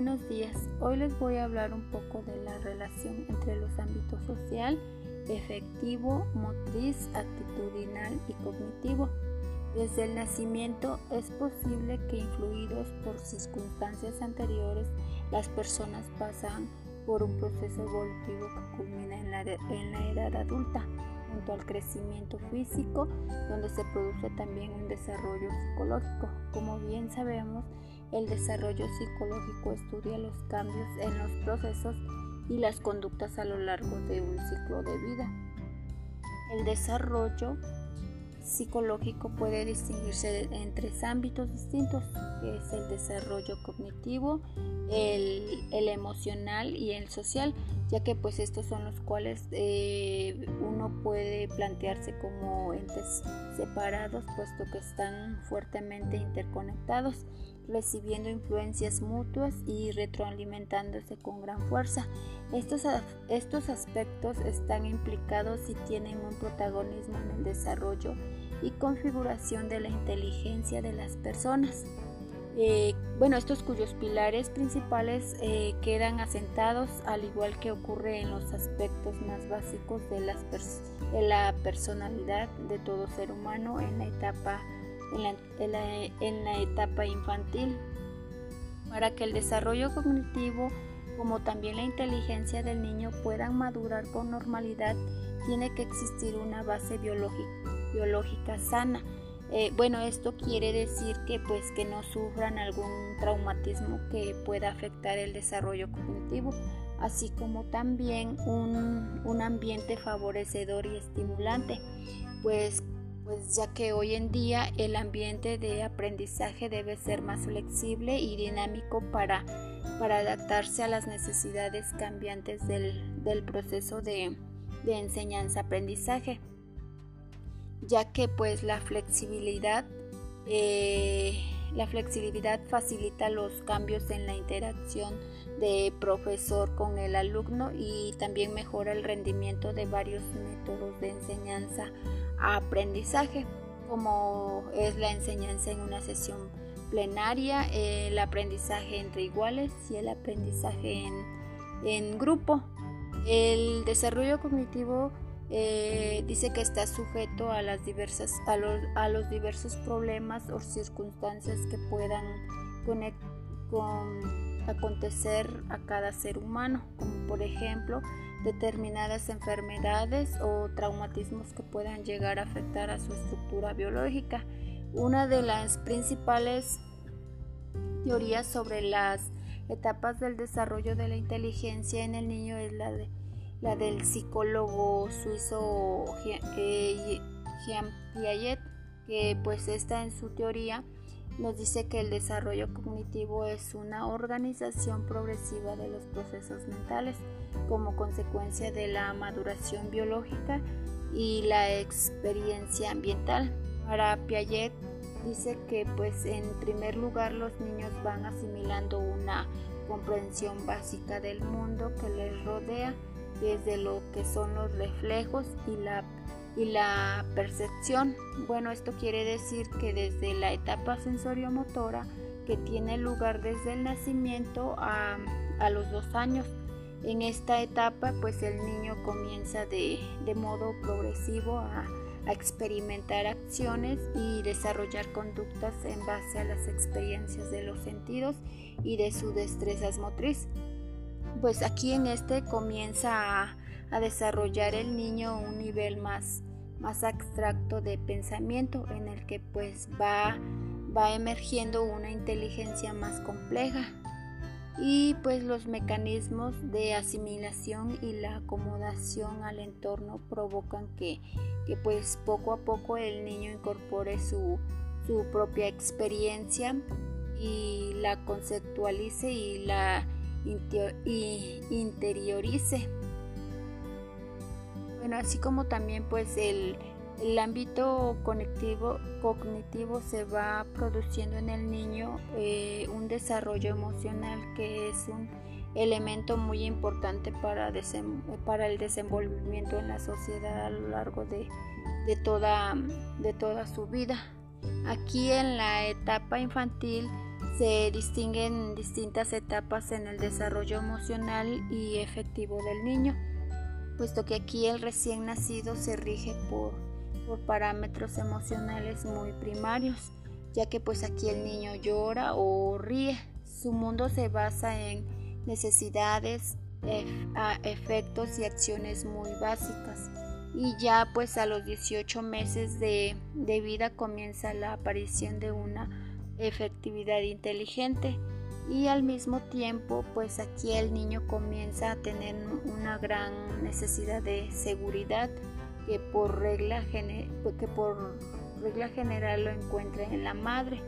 Buenos días, hoy les voy a hablar un poco de la relación entre los ámbitos social, efectivo, motriz, actitudinal y cognitivo. Desde el nacimiento es posible que influidos por circunstancias anteriores las personas pasan por un proceso evolutivo que culmina en la, en la edad adulta junto al crecimiento físico, donde se produce también un desarrollo psicológico. Como bien sabemos, el desarrollo psicológico estudia los cambios en los procesos y las conductas a lo largo de un ciclo de vida. El desarrollo psicológico puede distinguirse en tres ámbitos distintos, que es el desarrollo cognitivo, el, emocional y el social, ya que pues estos son los cuales eh, uno puede plantearse como entes separados, puesto que están fuertemente interconectados, recibiendo influencias mutuas y retroalimentándose con gran fuerza. Estos, estos aspectos están implicados y tienen un protagonismo en el desarrollo y configuración de la inteligencia de las personas. Eh, bueno, estos cuyos pilares principales eh, quedan asentados al igual que ocurre en los aspectos más básicos de, de la personalidad de todo ser humano en la etapa, en la, en la etapa infantil. Para que el desarrollo cognitivo como también la inteligencia del niño puedan madurar con normalidad, tiene que existir una base biológica, biológica sana eh, bueno, esto quiere decir que pues que no sufran algún traumatismo que pueda afectar el desarrollo cognitivo, así como también un, un ambiente favorecedor y estimulante, pues pues ya que hoy en día el ambiente de aprendizaje debe ser más flexible y dinámico para, para adaptarse a las necesidades cambiantes del, del proceso de, de enseñanza-aprendizaje ya que pues la flexibilidad eh, la flexibilidad facilita los cambios en la interacción de profesor con el alumno y también mejora el rendimiento de varios métodos de enseñanza aprendizaje, como es la enseñanza en una sesión plenaria, el aprendizaje entre iguales y el aprendizaje en, grupo. El desarrollo cognitivo eh, dice que está sujeto a, las diversas, a los, a, los, diversos problemas o circunstancias que puedan con, acontecer a cada ser humano, como por ejemplo determinadas enfermedades o traumatismos que puedan llegar a afectar a su estructura biológica. Una de las principales teorías sobre las etapas del desarrollo de la inteligencia en el niño es la de la del psicólogo suizo eh, Jean Piaget, que pues está en su teoría nos dice que el desarrollo cognitivo es una organización progresiva de los procesos mentales como consecuencia de la maduración biológica y la experiencia ambiental. Para Piaget dice que pues en primer lugar los niños van asimilando una comprensión básica del mundo que les rodea desde lo que son los reflejos y la, y la percepción. Bueno, esto quiere decir que desde la etapa sensoriomotora que tiene lugar desde el nacimiento a, a los dos años. En esta etapa, pues el niño comienza de, de modo progresivo a, a, experimentar acciones y desarrollar conductas en base a las experiencias de los sentidos y de sus destrezas motriz pues aquí en este comienza a, desarrollar el niño un nivel más, más abstracto de pensamiento en el que pues va, va emergiendo una inteligencia más compleja y pues los mecanismos de asimilación y la acomodación al entorno provocan que, que pues poco a poco el niño incorpore su, su propia experiencia y la conceptualice y la interiorice. Bueno, así como también pues el, ámbito cognitivo, cognitivo se va produciendo en el niño eh, un desarrollo emocional que es un elemento muy importante para, para el desenvolvimiento en la sociedad a lo largo de, de, toda, de toda su vida. Aquí en la etapa infantil se distinguen distintas etapas en el desarrollo emocional y efectivo del niño, puesto que aquí el recién nacido se rige por, por parámetros emocionales muy primarios, ya que pues aquí el niño llora o ríe. Su mundo se basa en necesidades, efectos y acciones muy básicas. Y ya pues a los 18 meses de, de vida comienza la aparición de una efectividad inteligente y al mismo tiempo pues aquí el niño comienza a tener una gran necesidad de seguridad que por regla, que por regla general lo encuentra en la madre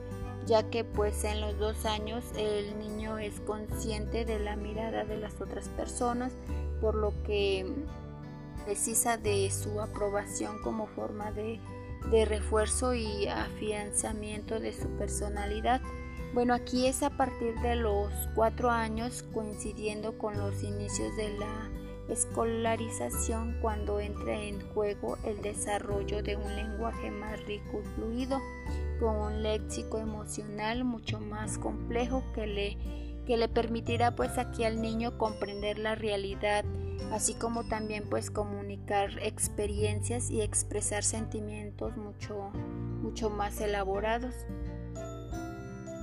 ya que pues en los dos años el niño es consciente de la mirada de las otras personas por lo que precisa de su aprobación como forma de refuerzo y afianzamiento de su personalidad. Bueno, aquí es a partir de los cuatro años, coincidiendo con los inicios de la escolarización, cuando entra en juego el desarrollo de un lenguaje más rico y fluido, con un léxico emocional mucho más complejo que le, que le permitirá pues aquí al niño comprender la realidad así como también pues comunicar experiencias y expresar sentimientos mucho, mucho más elaborados.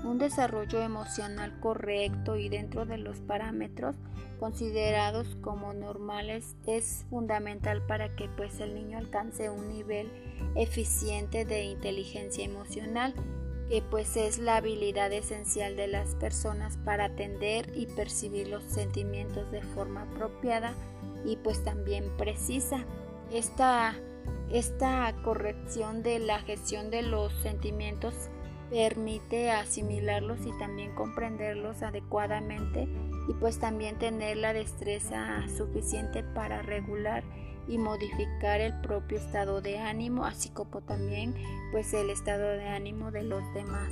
Un desarrollo emocional correcto y dentro de los parámetros considerados como normales es fundamental para que pues el niño alcance un nivel eficiente de inteligencia emocional que pues es la habilidad esencial de las personas para atender y percibir los sentimientos de forma apropiada y pues también precisa. Esta, esta corrección de la gestión de los sentimientos permite asimilarlos y también comprenderlos adecuadamente y pues también tener la destreza suficiente para regular y modificar el propio estado de ánimo así como también pues el estado de ánimo de los demás.